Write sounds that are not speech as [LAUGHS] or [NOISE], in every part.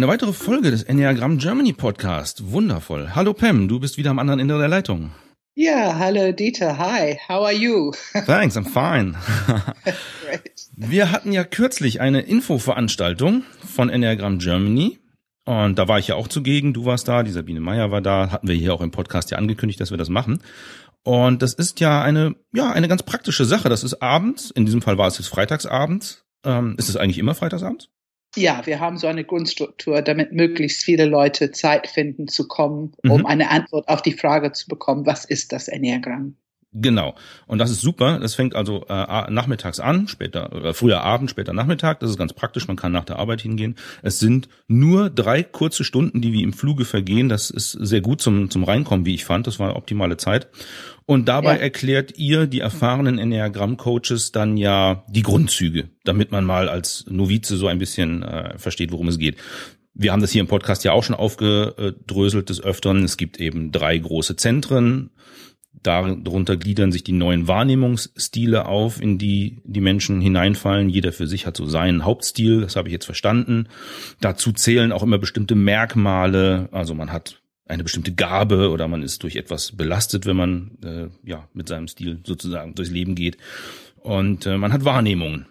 eine weitere Folge des Enneagram Germany Podcast. Wundervoll. Hallo Pam, du bist wieder am anderen Ende der Leitung. Ja, hallo Dieter. Hi, how are you? [LAUGHS] Thanks, I'm fine. [LAUGHS] Wir hatten ja kürzlich eine Infoveranstaltung von Enneagram Germany. Und da war ich ja auch zugegen. Du warst da, die Sabine Meyer war da. Hatten wir hier auch im Podcast ja angekündigt, dass wir das machen. Und das ist ja eine, ja, eine ganz praktische Sache. Das ist abends. In diesem Fall war es jetzt freitagsabends. Ähm, ist es eigentlich immer freitagsabends? Ja, wir haben so eine Grundstruktur, damit möglichst viele Leute Zeit finden zu kommen, um mhm. eine Antwort auf die Frage zu bekommen, was ist das Enneagramm? Genau. Und das ist super. Das fängt also äh, nachmittags an, später, äh, früher Abend, später Nachmittag. Das ist ganz praktisch. Man kann nach der Arbeit hingehen. Es sind nur drei kurze Stunden, die wie im Fluge vergehen. Das ist sehr gut zum, zum Reinkommen, wie ich fand. Das war eine optimale Zeit. Und dabei ja. erklärt ihr, die erfahrenen Enneagramm-Coaches, dann ja die Grundzüge, damit man mal als Novize so ein bisschen äh, versteht, worum es geht. Wir haben das hier im Podcast ja auch schon aufgedröselt des Öfteren. Es gibt eben drei große Zentren Darunter gliedern sich die neuen Wahrnehmungsstile auf, in die die Menschen hineinfallen. Jeder für sich hat so seinen Hauptstil, das habe ich jetzt verstanden. Dazu zählen auch immer bestimmte Merkmale, also man hat eine bestimmte Gabe oder man ist durch etwas belastet, wenn man äh, ja mit seinem Stil sozusagen durchs Leben geht. Und äh, man hat Wahrnehmungen.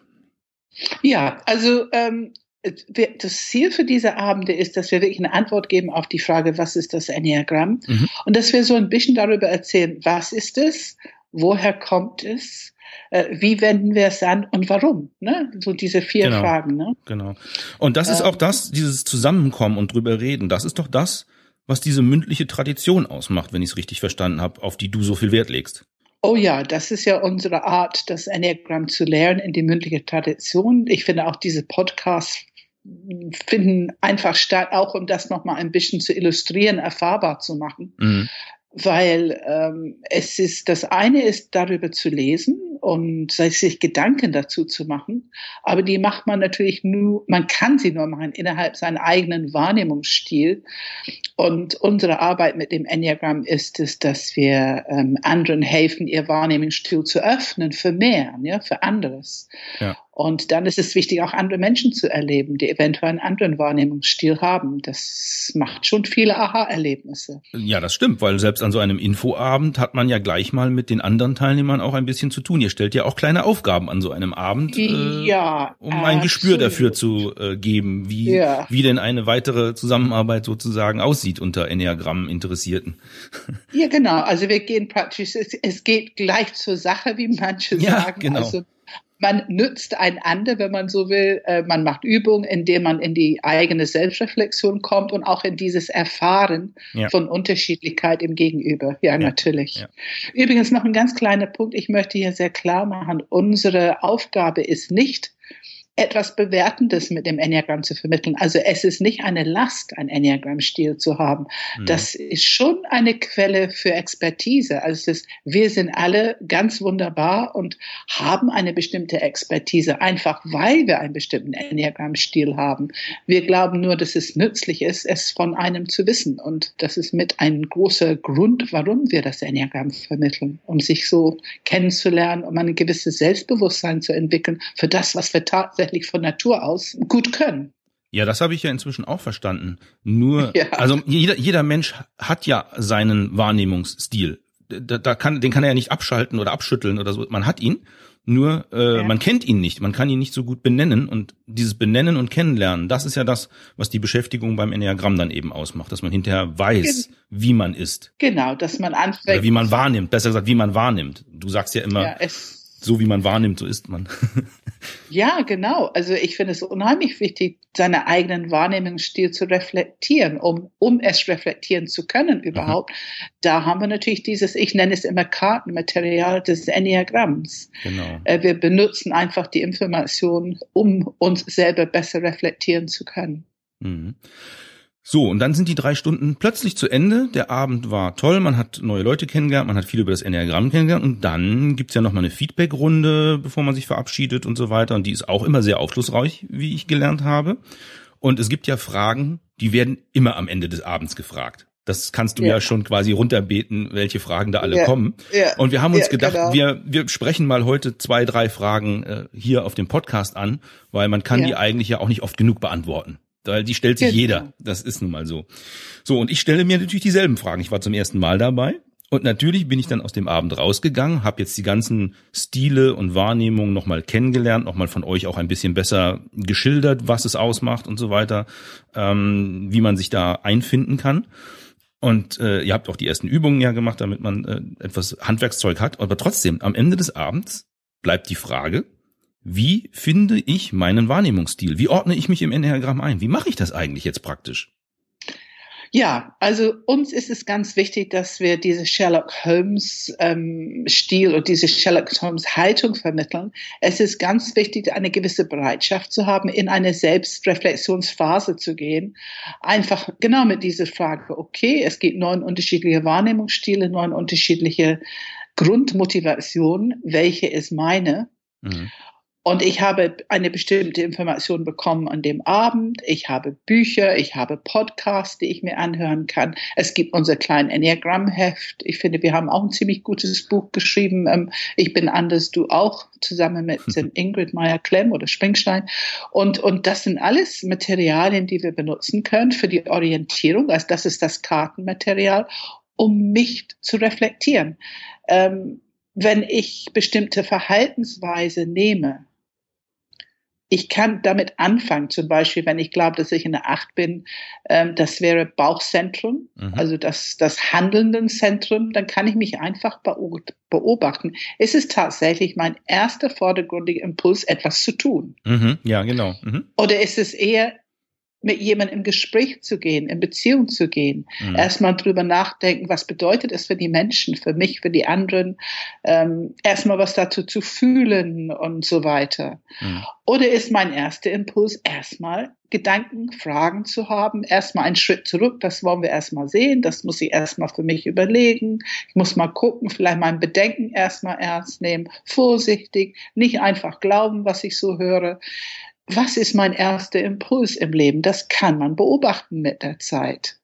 Ja, also ähm, das Ziel für diese Abende ist, dass wir wirklich eine Antwort geben auf die Frage, was ist das Enneagramm? Mhm. Und dass wir so ein bisschen darüber erzählen, was ist es, woher kommt es, äh, wie wenden wir es an und warum? Ne? So diese vier genau. Fragen. Ne? Genau. Und das ist auch ähm. das, dieses Zusammenkommen und drüber reden, das ist doch das, was diese mündliche Tradition ausmacht, wenn ich es richtig verstanden habe, auf die du so viel Wert legst. Oh ja, das ist ja unsere Art, das Enneagramm zu lernen in die mündliche Tradition. Ich finde auch diese Podcasts finden einfach statt, auch um das nochmal ein bisschen zu illustrieren, erfahrbar zu machen. Mhm. Weil ähm, es ist, das eine ist darüber zu lesen und sich Gedanken dazu zu machen, aber die macht man natürlich nur, man kann sie nur machen innerhalb seiner eigenen Wahrnehmungsstil. Und unsere Arbeit mit dem Enneagramm ist es, dass wir ähm, anderen helfen, ihr Wahrnehmungsstil zu öffnen für mehr, ja, für anderes. Ja. Und dann ist es wichtig, auch andere Menschen zu erleben, die eventuell einen anderen Wahrnehmungsstil haben. Das macht schon viele Aha-Erlebnisse. Ja, das stimmt, weil selbst an so einem Infoabend hat man ja gleich mal mit den anderen Teilnehmern auch ein bisschen zu tun. Ihr stellt ja auch kleine Aufgaben an so einem Abend, äh, ja, um ein absolut. Gespür dafür zu äh, geben, wie, ja. wie denn eine weitere Zusammenarbeit sozusagen aussieht unter Enneagramm-Interessierten. Ja, genau. Also wir gehen praktisch, es, es geht gleich zur Sache, wie manche ja, sagen. Genau. Also man nützt einander, wenn man so will. Äh, man macht Übungen, indem man in die eigene Selbstreflexion kommt und auch in dieses Erfahren ja. von Unterschiedlichkeit im Gegenüber. Ja, ja. natürlich. Ja. Übrigens noch ein ganz kleiner Punkt. Ich möchte hier sehr klar machen, unsere Aufgabe ist nicht, etwas Bewertendes mit dem Enneagramm zu vermitteln. Also es ist nicht eine Last, ein Enneagramm-Stil zu haben. Mhm. Das ist schon eine Quelle für Expertise. Also ist, wir sind alle ganz wunderbar und haben eine bestimmte Expertise, einfach weil wir einen bestimmten Enneagramm-Stil haben. Wir glauben nur, dass es nützlich ist, es von einem zu wissen. Und das ist mit ein großer Grund, warum wir das Enneagramm vermitteln, um sich so kennenzulernen, um ein gewisses Selbstbewusstsein zu entwickeln für das, was wir tatsächlich tatsächlich von Natur aus gut können. Ja, das habe ich ja inzwischen auch verstanden. Nur, [LAUGHS] ja. also jeder, jeder Mensch hat ja seinen Wahrnehmungsstil. Da, da kann, den kann er ja nicht abschalten oder abschütteln oder so. Man hat ihn, nur äh, ja. man kennt ihn nicht. Man kann ihn nicht so gut benennen. Und dieses Benennen und Kennenlernen, das ist ja das, was die Beschäftigung beim Enneagramm dann eben ausmacht, dass man hinterher weiß, Gen wie man ist. Genau, dass man anfängt. Oder wie man wahrnimmt. Besser gesagt, wie man wahrnimmt. Du sagst ja immer. Ja, es so wie man wahrnimmt, so ist man. [LAUGHS] ja, genau. Also ich finde es unheimlich wichtig, seinen eigenen Wahrnehmungsstil zu reflektieren, um, um es reflektieren zu können überhaupt. Mhm. Da haben wir natürlich dieses, ich nenne es immer Kartenmaterial des Enneagramms. Genau. Äh, wir benutzen einfach die Information, um uns selber besser reflektieren zu können. Mhm. So, und dann sind die drei Stunden plötzlich zu Ende. Der Abend war toll, man hat neue Leute kennengelernt, man hat viel über das Enneagramm kennengelernt und dann gibt's ja nochmal eine Feedback-Runde, bevor man sich verabschiedet und so weiter. Und die ist auch immer sehr aufschlussreich, wie ich gelernt habe. Und es gibt ja Fragen, die werden immer am Ende des Abends gefragt. Das kannst du ja, ja schon quasi runterbeten, welche Fragen da alle ja, kommen. Ja, und wir haben uns gedacht, genau. wir, wir sprechen mal heute zwei, drei Fragen äh, hier auf dem Podcast an, weil man kann die eigentlich ja auch nicht oft genug beantworten. Weil die stellt sich genau. jeder. Das ist nun mal so. So, und ich stelle mir natürlich dieselben Fragen. Ich war zum ersten Mal dabei. Und natürlich bin ich dann aus dem Abend rausgegangen, habe jetzt die ganzen Stile und Wahrnehmungen nochmal kennengelernt, nochmal von euch auch ein bisschen besser geschildert, was es ausmacht und so weiter, ähm, wie man sich da einfinden kann. Und äh, ihr habt auch die ersten Übungen ja gemacht, damit man äh, etwas Handwerkszeug hat. Aber trotzdem, am Ende des Abends bleibt die Frage, wie finde ich meinen Wahrnehmungsstil? Wie ordne ich mich im Enneagramm ein? Wie mache ich das eigentlich jetzt praktisch? Ja, also uns ist es ganz wichtig, dass wir diese Sherlock Holmes ähm, Stil und diese Sherlock Holmes Haltung vermitteln. Es ist ganz wichtig, eine gewisse Bereitschaft zu haben, in eine Selbstreflexionsphase zu gehen. Einfach genau mit dieser Frage, okay, es gibt neun unterschiedliche Wahrnehmungsstile, neun unterschiedliche Grundmotivationen. Welche ist meine? Mhm. Und ich habe eine bestimmte Information bekommen an dem Abend. Ich habe Bücher, ich habe Podcasts, die ich mir anhören kann. Es gibt unser kleines Enneagram-Heft. Ich finde, wir haben auch ein ziemlich gutes Buch geschrieben. Ähm, ich bin anders, du auch, zusammen mit [LAUGHS] Ingrid Meyer-Klemm oder Springstein. Und, und das sind alles Materialien, die wir benutzen können für die Orientierung. Also das ist das Kartenmaterial, um mich zu reflektieren. Ähm, wenn ich bestimmte Verhaltensweise nehme, ich kann damit anfangen, zum Beispiel, wenn ich glaube, dass ich in der Acht bin, ähm, das wäre Bauchzentrum, mhm. also das, das handelnden Zentrum, dann kann ich mich einfach beobachten. Ist es tatsächlich mein erster vordergründiger Impuls, etwas zu tun? Mhm. Ja, genau. Mhm. Oder ist es eher, mit jemandem im Gespräch zu gehen, in Beziehung zu gehen, mhm. erstmal drüber nachdenken, was bedeutet es für die Menschen, für mich, für die anderen, ähm, erstmal was dazu zu fühlen und so weiter. Mhm. Oder ist mein erster Impuls erstmal Gedanken, Fragen zu haben, erstmal einen Schritt zurück, das wollen wir erstmal sehen, das muss ich erstmal für mich überlegen, ich muss mal gucken, vielleicht mein Bedenken erstmal ernst nehmen, vorsichtig, nicht einfach glauben, was ich so höre was ist mein erster Impuls im Leben? Das kann man beobachten mit der Zeit.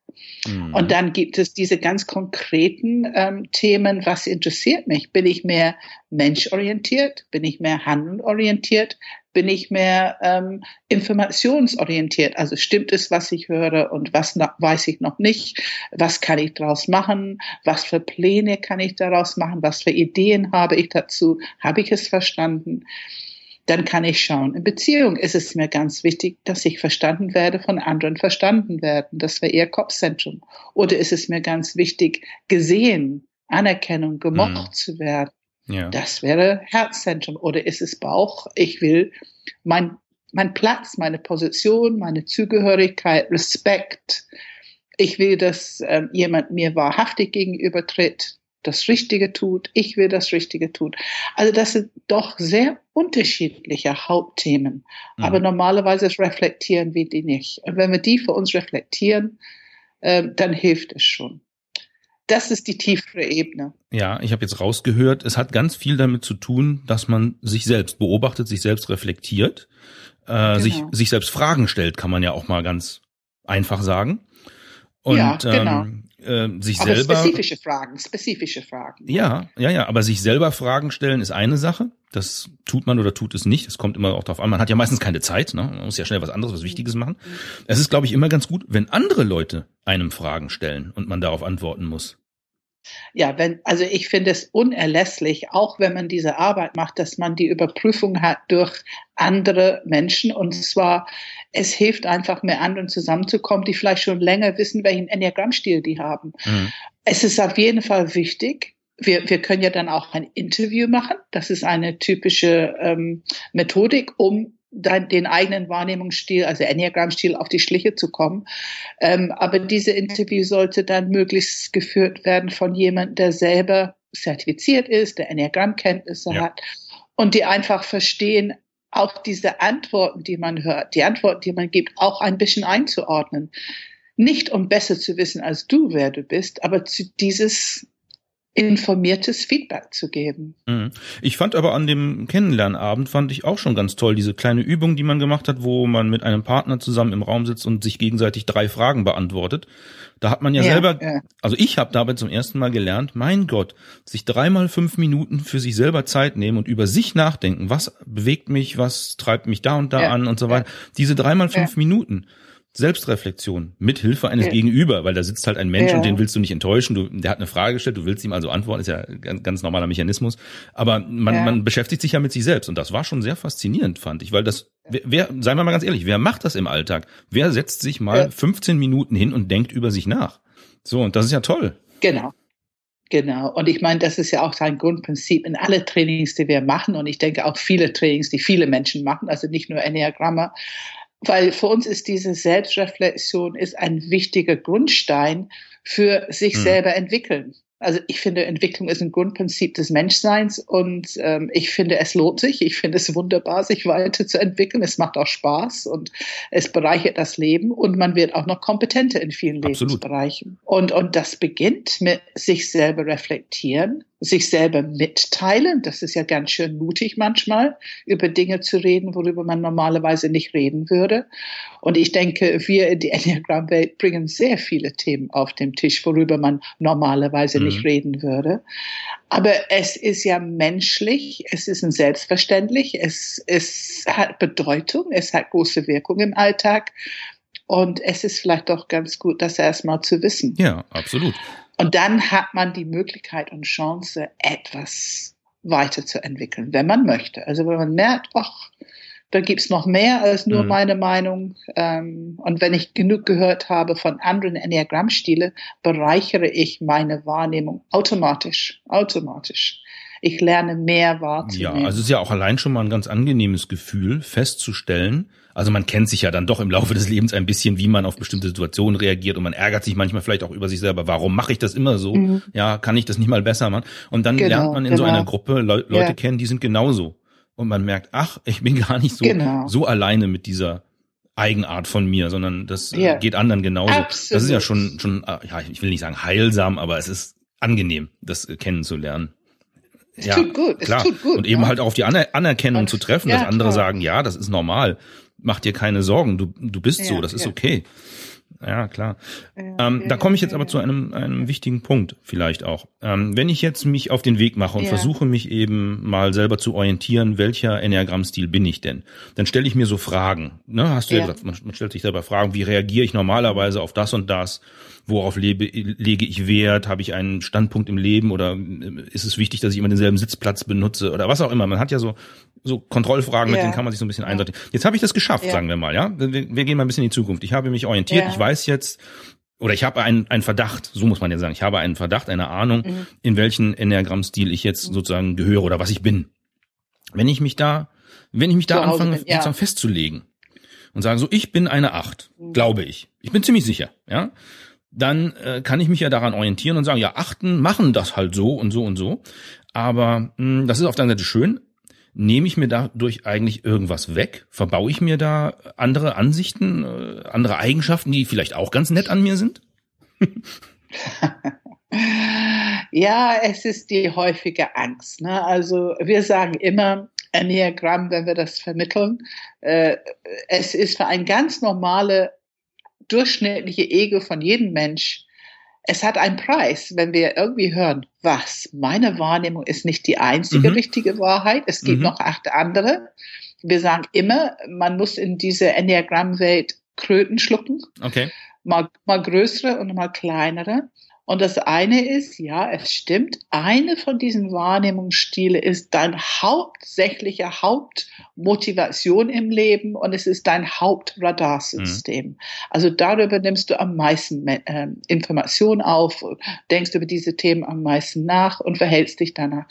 Mhm. Und dann gibt es diese ganz konkreten ähm, Themen, was interessiert mich? Bin ich mehr menschorientiert? Bin ich mehr handelorientiert? Bin ich mehr ähm, informationsorientiert? Also stimmt es, was ich höre und was noch, weiß ich noch nicht? Was kann ich daraus machen? Was für Pläne kann ich daraus machen? Was für Ideen habe ich dazu? Habe ich es verstanden? Dann kann ich schauen. In Beziehung ist es mir ganz wichtig, dass ich verstanden werde, von anderen verstanden werden. Das wäre eher Kopfzentrum. Oder ist es mir ganz wichtig, gesehen, Anerkennung, gemocht mhm. zu werden? Ja. Das wäre Herzzentrum. Oder ist es Bauch? Ich will mein, mein Platz, meine Position, meine Zugehörigkeit, Respekt. Ich will, dass ähm, jemand mir wahrhaftig gegenübertritt das Richtige tut, ich will das Richtige tun. Also das sind doch sehr unterschiedliche Hauptthemen. Mhm. Aber normalerweise reflektieren wir die nicht. Und wenn wir die für uns reflektieren, äh, dann hilft es schon. Das ist die tiefere Ebene. Ja, ich habe jetzt rausgehört, es hat ganz viel damit zu tun, dass man sich selbst beobachtet, sich selbst reflektiert, äh, genau. sich, sich selbst Fragen stellt, kann man ja auch mal ganz einfach sagen. Und ja, genau. ähm, äh, sich aber selber. Spezifische Fragen, spezifische Fragen. Ja, ja, ja, aber sich selber Fragen stellen ist eine Sache. Das tut man oder tut es nicht. Es kommt immer auch darauf an. Man hat ja meistens keine Zeit. Ne? Man muss ja schnell was anderes, was Wichtiges machen. Es ist, glaube ich, immer ganz gut, wenn andere Leute einem Fragen stellen und man darauf antworten muss. Ja, wenn, also ich finde es unerlässlich, auch wenn man diese Arbeit macht, dass man die Überprüfung hat durch andere Menschen. Und zwar, es hilft einfach, mit anderen zusammenzukommen, die vielleicht schon länger wissen, welchen Enneagrammstil die haben. Mhm. Es ist auf jeden Fall wichtig, wir, wir können ja dann auch ein Interview machen. Das ist eine typische ähm, Methodik, um den eigenen Wahrnehmungsstil, also Enneagram-Stil auf die Schliche zu kommen. Ähm, aber diese Interview sollte dann möglichst geführt werden von jemandem, der selber zertifiziert ist, der Enneagram-Kenntnisse ja. hat und die einfach verstehen, auch diese Antworten, die man hört, die Antworten, die man gibt, auch ein bisschen einzuordnen. Nicht um besser zu wissen als du, wer du bist, aber zu dieses informiertes Feedback zu geben. Mhm. Ich fand aber an dem Kennenlernabend fand ich auch schon ganz toll diese kleine Übung, die man gemacht hat, wo man mit einem Partner zusammen im Raum sitzt und sich gegenseitig drei Fragen beantwortet. Da hat man ja, ja selber, ja. also ich habe dabei zum ersten Mal gelernt, mein Gott, sich dreimal fünf Minuten für sich selber Zeit nehmen und über sich nachdenken, was bewegt mich, was treibt mich da und da ja. an und so weiter. Diese dreimal fünf Minuten, Selbstreflexion mit Hilfe eines ja. Gegenüber, weil da sitzt halt ein Mensch ja. und den willst du nicht enttäuschen. Du, der hat eine Frage gestellt, du willst ihm also antworten, ist ja ein ganz normaler Mechanismus. Aber man, ja. man beschäftigt sich ja mit sich selbst und das war schon sehr faszinierend, fand ich, weil das, wer, wer seien wir mal ganz ehrlich, wer macht das im Alltag? Wer setzt sich mal 15 Minuten hin und denkt über sich nach? So, und das ist ja toll. Genau. Genau. Und ich meine, das ist ja auch sein Grundprinzip in alle Trainings, die wir machen. Und ich denke auch viele Trainings, die viele Menschen machen, also nicht nur Enneagrammer, weil für uns ist diese Selbstreflexion ist ein wichtiger Grundstein für sich mhm. selber entwickeln. Also ich finde, Entwicklung ist ein Grundprinzip des Menschseins und ähm, ich finde, es lohnt sich. Ich finde es wunderbar, sich weiterzuentwickeln. Es macht auch Spaß und es bereichert das Leben und man wird auch noch kompetenter in vielen Absolut. Lebensbereichen. Und, und das beginnt mit sich selber reflektieren, sich selber mitteilen. Das ist ja ganz schön mutig manchmal, über Dinge zu reden, worüber man normalerweise nicht reden würde. Und ich denke, wir in die Enneagram-Welt bringen sehr viele Themen auf den Tisch, worüber man normalerweise mhm. nicht reden würde. Aber es ist ja menschlich, es ist ein selbstverständlich, es, es hat Bedeutung, es hat große Wirkung im Alltag. Und es ist vielleicht doch ganz gut, das erstmal zu wissen. Ja, absolut. Und dann hat man die Möglichkeit und Chance, etwas weiterzuentwickeln, wenn man möchte. Also wenn man merkt, ach, da gibt's noch mehr als nur mhm. meine Meinung. Ähm, und wenn ich genug gehört habe von anderen Enneagrammstile, bereichere ich meine Wahrnehmung automatisch, automatisch. Ich lerne mehr wahrzunehmen. Ja, also es ist ja auch allein schon mal ein ganz angenehmes Gefühl, festzustellen, also man kennt sich ja dann doch im Laufe des Lebens ein bisschen, wie man auf bestimmte Situationen reagiert und man ärgert sich manchmal vielleicht auch über sich selber. Warum mache ich das immer so? Mhm. Ja, kann ich das nicht mal besser machen? Und dann genau, lernt man in genau. so einer Gruppe Le Leute ja. kennen, die sind genauso. Und man merkt, ach, ich bin gar nicht so, genau. so alleine mit dieser Eigenart von mir, sondern das äh, ja. geht anderen genauso. Absolut. Das ist ja schon, schon, äh, ja, ich will nicht sagen heilsam, aber es ist angenehm, das kennenzulernen. Es ja, tut gut, klar. es tut gut. Und eben ja. halt auch auf die Aner Anerkennung und, zu treffen, ja, dass andere klar. sagen, ja, das ist normal mach dir keine Sorgen, du, du bist so, das ist okay. Ja, klar. Ähm, da komme ich jetzt aber zu einem, einem wichtigen Punkt vielleicht auch. Ähm, wenn ich jetzt mich auf den Weg mache und versuche mich eben mal selber zu orientieren, welcher Enneagramm-Stil bin ich denn? Dann stelle ich mir so Fragen. Ne? Hast du ja, gesagt, man, man stellt sich selber Fragen, wie reagiere ich normalerweise auf das und das? Worauf lebe, lege ich Wert, habe ich einen Standpunkt im Leben oder äh, ist es wichtig, dass ich immer denselben Sitzplatz benutze oder was auch immer. Man hat ja so so Kontrollfragen, ja. mit denen kann man sich so ein bisschen einsortieren. Jetzt habe ich das geschafft, ja. sagen wir mal, ja. Wir, wir, gehen mal ein bisschen in die Zukunft. Ich habe mich orientiert, ja. ich weiß jetzt, oder ich habe einen, einen Verdacht, so muss man ja sagen, ich habe einen Verdacht, eine Ahnung, mhm. in welchen Enneagramm-Stil ich jetzt sozusagen gehöre oder was ich bin. Wenn ich mich da, wenn ich mich da anfange, bin, sozusagen festzulegen und sagen, so, ich bin eine Acht, mhm. glaube ich. Ich bin ziemlich sicher, ja dann äh, kann ich mich ja daran orientieren und sagen, ja, Achten machen das halt so und so und so. Aber mh, hm, das ist auf der einen Seite schön. Nehme ich mir dadurch eigentlich irgendwas weg? Verbaue ich mir da andere Ansichten, äh, andere Eigenschaften, die vielleicht auch ganz nett an mir sind? [LAUGHS] ja, es ist die häufige Angst. Ne? Also wir sagen immer, Enneagramm, wenn wir das vermitteln, äh, es ist für ein ganz normale durchschnittliche Ego von jedem Mensch, es hat einen Preis, wenn wir irgendwie hören, was, meine Wahrnehmung ist nicht die einzige mhm. richtige Wahrheit, es gibt mhm. noch acht andere. Wir sagen immer, man muss in diese Enneagramm-Welt Kröten schlucken. Okay. Mal, mal größere und mal kleinere. Und das eine ist, ja, es stimmt, eine von diesen Wahrnehmungsstile ist dein hauptsächlicher Hauptmotivation im Leben und es ist dein Hauptradarsystem. Mhm. Also darüber nimmst du am meisten äh, Informationen auf, denkst über diese Themen am meisten nach und verhältst dich danach.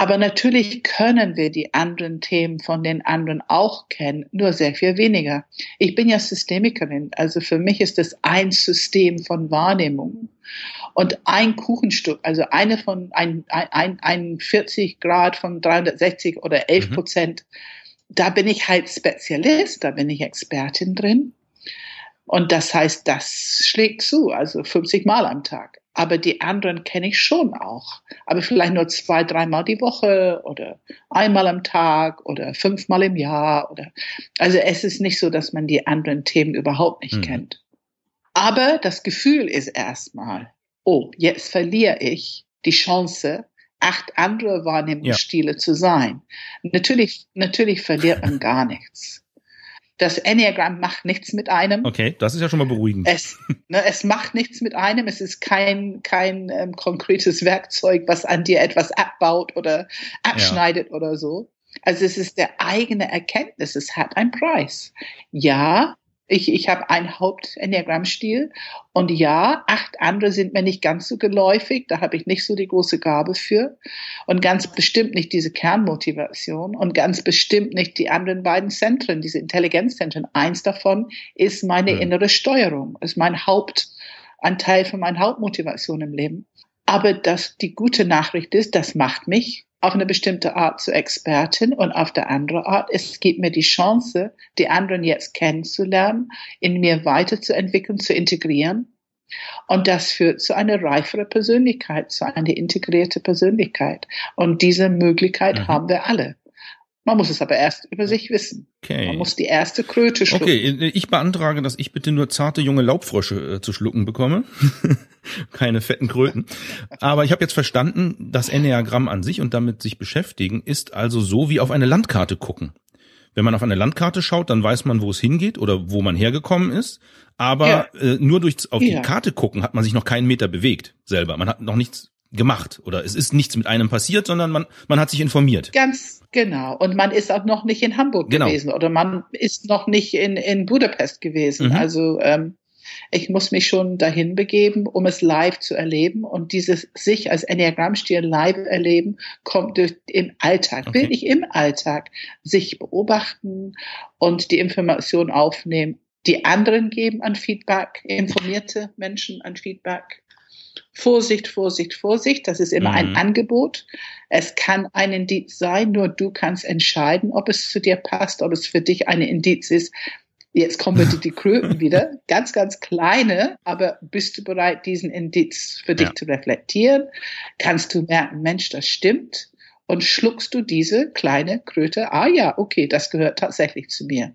Aber natürlich können wir die anderen Themen von den anderen auch kennen, nur sehr viel weniger. Ich bin ja Systemikerin, also für mich ist das ein System von Wahrnehmung. Und ein Kuchenstück, also eine von ein, ein, ein 40 Grad von 360 oder 11 mhm. Prozent, mhm. da bin ich halt Spezialist, da bin ich Expertin drin. Und das heißt, das schlägt zu, also 50 Mal am Tag aber die anderen kenne ich schon auch. Aber vielleicht nur zwei, dreimal die Woche oder einmal am Tag oder fünfmal im Jahr oder, also es ist nicht so, dass man die anderen Themen überhaupt nicht mhm. kennt. Aber das Gefühl ist erstmal, oh, jetzt verliere ich die Chance, acht andere Wahrnehmungsstile ja. zu sein. Natürlich, natürlich verliert man [LAUGHS] gar nichts. Das Enneagramm macht nichts mit einem. Okay, das ist ja schon mal beruhigend. Es, ne, es macht nichts mit einem. Es ist kein, kein ähm, konkretes Werkzeug, was an dir etwas abbaut oder abschneidet ja. oder so. Also es ist der eigene Erkenntnis. Es hat einen Preis. Ja, ich, ich habe einen Haupt-Enneagramm-Stil und ja, acht andere sind mir nicht ganz so geläufig, da habe ich nicht so die große Gabe für und ganz bestimmt nicht diese Kernmotivation und ganz bestimmt nicht die anderen beiden Zentren, diese Intelligenzzentren. Eins davon ist meine mhm. innere Steuerung, ist mein Hauptanteil von meiner Hauptmotivation im Leben. Aber das, die gute Nachricht ist, das macht mich auf eine bestimmte Art zur Expertin und auf der andere Art, es gibt mir die Chance, die anderen jetzt kennenzulernen, in mir weiterzuentwickeln, zu integrieren. Und das führt zu einer reiferen Persönlichkeit, zu einer integrierte Persönlichkeit. Und diese Möglichkeit mhm. haben wir alle. Man muss es aber erst über sich wissen. Okay. Man muss die erste Kröte schlucken. Okay, ich beantrage, dass ich bitte nur zarte junge Laubfrösche äh, zu schlucken bekomme. [LAUGHS] Keine fetten Kröten. Aber ich habe jetzt verstanden, das Enneagramm an sich und damit sich beschäftigen ist also so wie auf eine Landkarte gucken. Wenn man auf eine Landkarte schaut, dann weiß man, wo es hingeht oder wo man hergekommen ist. Aber ja. äh, nur durch auf ja. die Karte gucken hat man sich noch keinen Meter bewegt selber. Man hat noch nichts gemacht oder es ist nichts mit einem passiert, sondern man, man hat sich informiert. Ganz genau. Und man ist auch noch nicht in Hamburg genau. gewesen oder man ist noch nicht in, in Budapest gewesen. Mhm. Also ähm, ich muss mich schon dahin begeben, um es live zu erleben. Und dieses sich als Enneagrammstil live erleben kommt durch im Alltag, okay. wirklich im Alltag, sich beobachten und die Information aufnehmen. Die anderen geben an Feedback, informierte Menschen an Feedback Vorsicht, Vorsicht, Vorsicht. Das ist immer mhm. ein Angebot. Es kann ein Indiz sein, nur du kannst entscheiden, ob es zu dir passt, ob es für dich ein Indiz ist. Jetzt kommen wir die Kröten [LAUGHS] wieder. Ganz, ganz kleine, aber bist du bereit, diesen Indiz für dich ja. zu reflektieren? Kannst du merken, Mensch, das stimmt? Und schluckst du diese kleine Kröte? Ah ja, okay, das gehört tatsächlich zu mir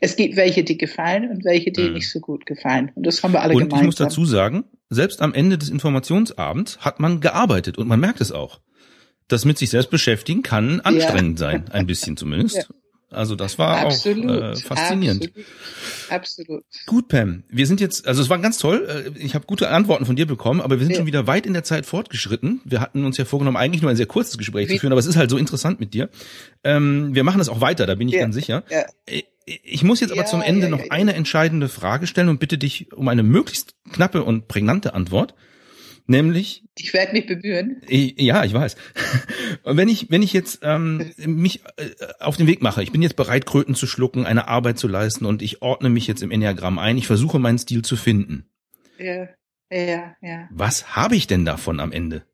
es gibt welche, die gefallen und welche, die mhm. nicht so gut gefallen. Und das haben wir alle und gemeinsam. Und ich muss dazu sagen, selbst am Ende des Informationsabends hat man gearbeitet und man merkt es auch. Das mit sich selbst beschäftigen kann anstrengend ja. sein, ein bisschen [LAUGHS] zumindest. Ja. Also das war absolut, auch äh, faszinierend. Absolut, absolut. Gut, Pam. Wir sind jetzt, also es war ganz toll. Äh, ich habe gute Antworten von dir bekommen, aber wir sind ja. schon wieder weit in der Zeit fortgeschritten. Wir hatten uns ja vorgenommen, eigentlich nur ein sehr kurzes Gespräch Wie? zu führen, aber es ist halt so interessant mit dir. Ähm, wir machen das auch weiter, da bin ich ja. ganz sicher. Ja. Äh, ich muss jetzt aber zum Ende noch eine entscheidende Frage stellen und bitte dich um eine möglichst knappe und prägnante Antwort. Nämlich. Ich werde mich bemühen. Ja, ich weiß. [LAUGHS] Wenn ich, wenn ich jetzt ähm, mich äh, auf den Weg mache, ich bin jetzt bereit, Kröten zu schlucken, eine Arbeit zu leisten und ich ordne mich jetzt im Enneagramm ein, ich versuche meinen Stil zu finden. Ja, ja, ja. Was habe ich denn davon am Ende?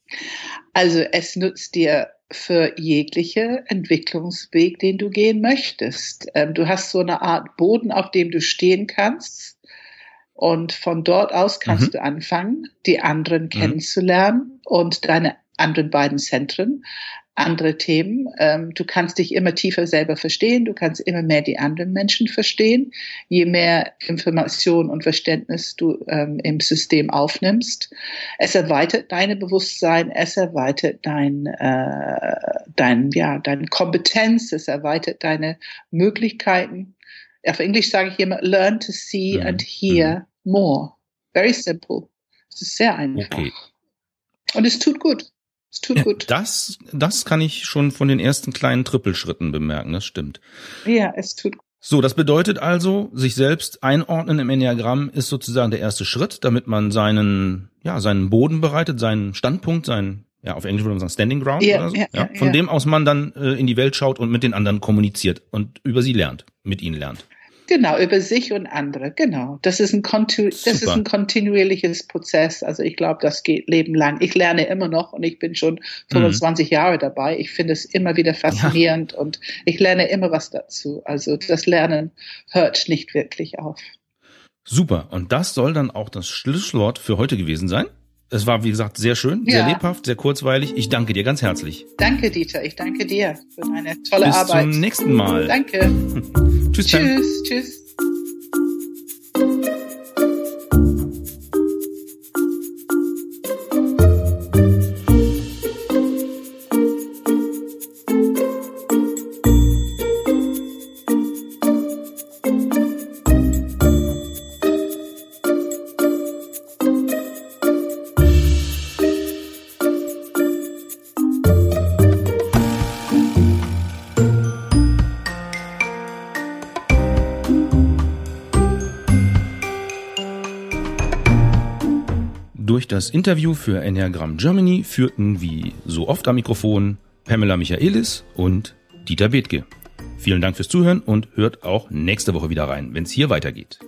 Also es nutzt dir für jegliche Entwicklungsweg, den du gehen möchtest. Ähm, du hast so eine Art Boden, auf dem du stehen kannst und von dort aus kannst mhm. du anfangen, die anderen mhm. kennenzulernen und deine anderen beiden Zentren, andere Themen. Ähm, du kannst dich immer tiefer selber verstehen, du kannst immer mehr die anderen Menschen verstehen. Je mehr Information und Verständnis du ähm, im System aufnimmst, es erweitert deine Bewusstsein, es erweitert dein, äh, dein, ja, deine Kompetenz, es erweitert deine Möglichkeiten auf Englisch sage ich immer, learn to see mhm. and hear mhm. more. Very simple. Es ist sehr einfach. Okay. Und es tut gut. Es tut ja, gut. Das, das kann ich schon von den ersten kleinen Trippelschritten bemerken, das stimmt. Ja, es tut gut. So, das bedeutet also, sich selbst einordnen im Enneagramm ist sozusagen der erste Schritt, damit man seinen, ja, seinen Boden bereitet, seinen Standpunkt, seinen, ja, auf Englisch würde man sagen Standing Ground ja, oder so, ja, ja, von dem aus man dann äh, in die Welt schaut und mit den anderen kommuniziert und über sie lernt, mit ihnen lernt. Genau, über sich und andere, genau. Das ist ein, Kontu das ist ein kontinuierliches Prozess. Also ich glaube, das geht lebenlang. Ich lerne immer noch und ich bin schon 25 mhm. Jahre dabei. Ich finde es immer wieder faszinierend ja. und ich lerne immer was dazu. Also das Lernen hört nicht wirklich auf. Super. Und das soll dann auch das Schlusswort für heute gewesen sein. Es war, wie gesagt, sehr schön, ja. sehr lebhaft, sehr kurzweilig. Ich danke dir ganz herzlich. Danke, Dieter. Ich danke dir für deine tolle Bis Arbeit. Bis zum nächsten Mal. Danke. [LAUGHS] tschüss. Tschüss. Tschüss. Das Interview für Enneagram Germany führten wie so oft am Mikrofon Pamela Michaelis und Dieter Bethke. Vielen Dank fürs Zuhören und hört auch nächste Woche wieder rein, wenn es hier weitergeht.